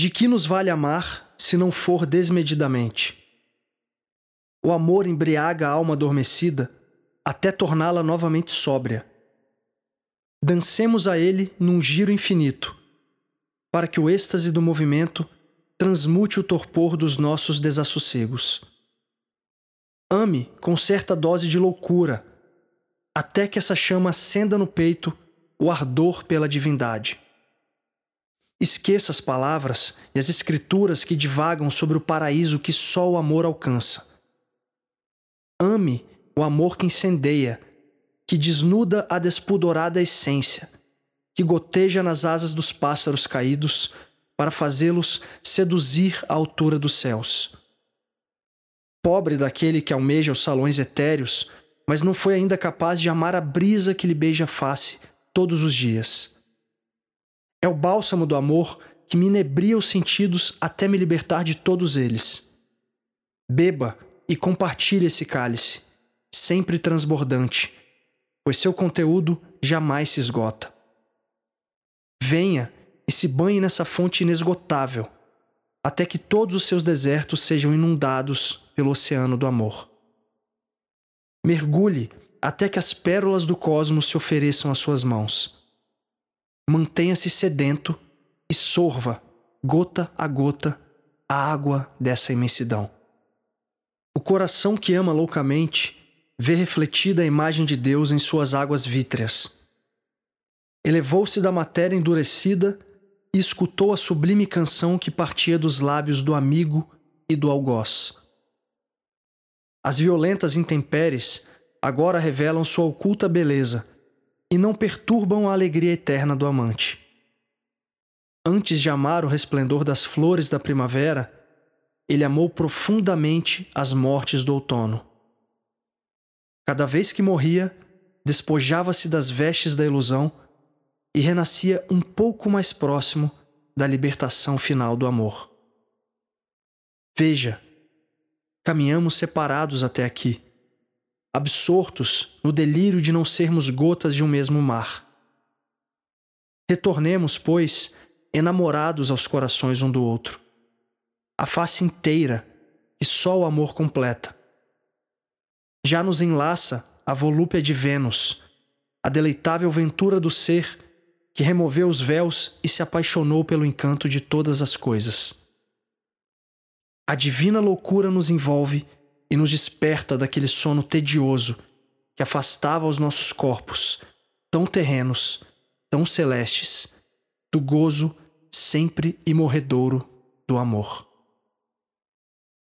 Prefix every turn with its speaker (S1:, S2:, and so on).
S1: De que nos vale amar se não for desmedidamente? O amor embriaga a alma adormecida até torná-la novamente sóbria. Dancemos a ele num giro infinito, para que o êxtase do movimento transmute o torpor dos nossos desassossegos. Ame com certa dose de loucura, até que essa chama acenda no peito o ardor pela divindade. Esqueça as palavras e as escrituras que divagam sobre o paraíso que só o amor alcança. Ame o amor que incendeia, que desnuda a despudorada essência, que goteja nas asas dos pássaros caídos para fazê-los seduzir à altura dos céus. Pobre daquele que almeja os salões etéreos, mas não foi ainda capaz de amar a brisa que lhe beija a face todos os dias. É o bálsamo do amor que me inebria os sentidos até me libertar de todos eles. Beba e compartilhe esse cálice, sempre transbordante, pois seu conteúdo jamais se esgota. Venha e se banhe nessa fonte inesgotável, até que todos os seus desertos sejam inundados pelo oceano do amor. Mergulhe até que as pérolas do cosmos se ofereçam às suas mãos mantenha-se sedento e sorva, gota a gota, a água dessa imensidão. O coração que ama loucamente vê refletida a imagem de Deus em suas águas vítreas. Elevou-se da matéria endurecida e escutou a sublime canção que partia dos lábios do amigo e do algoz. As violentas intempéries agora revelam sua oculta beleza e não perturbam a alegria eterna do amante. Antes de amar o resplendor das flores da primavera, ele amou profundamente as mortes do outono. Cada vez que morria, despojava-se das vestes da ilusão e renascia um pouco mais próximo da libertação final do amor. Veja, caminhamos separados até aqui absortos no delírio de não sermos gotas de um mesmo mar. Retornemos, pois, enamorados aos corações um do outro, a face inteira que só o amor completa. Já nos enlaça a volúpia de Vênus, a deleitável ventura do ser que removeu os véus e se apaixonou pelo encanto de todas as coisas. A divina loucura nos envolve e nos desperta daquele sono tedioso que afastava os nossos corpos, tão terrenos, tão celestes, do gozo sempre imorredouro do amor.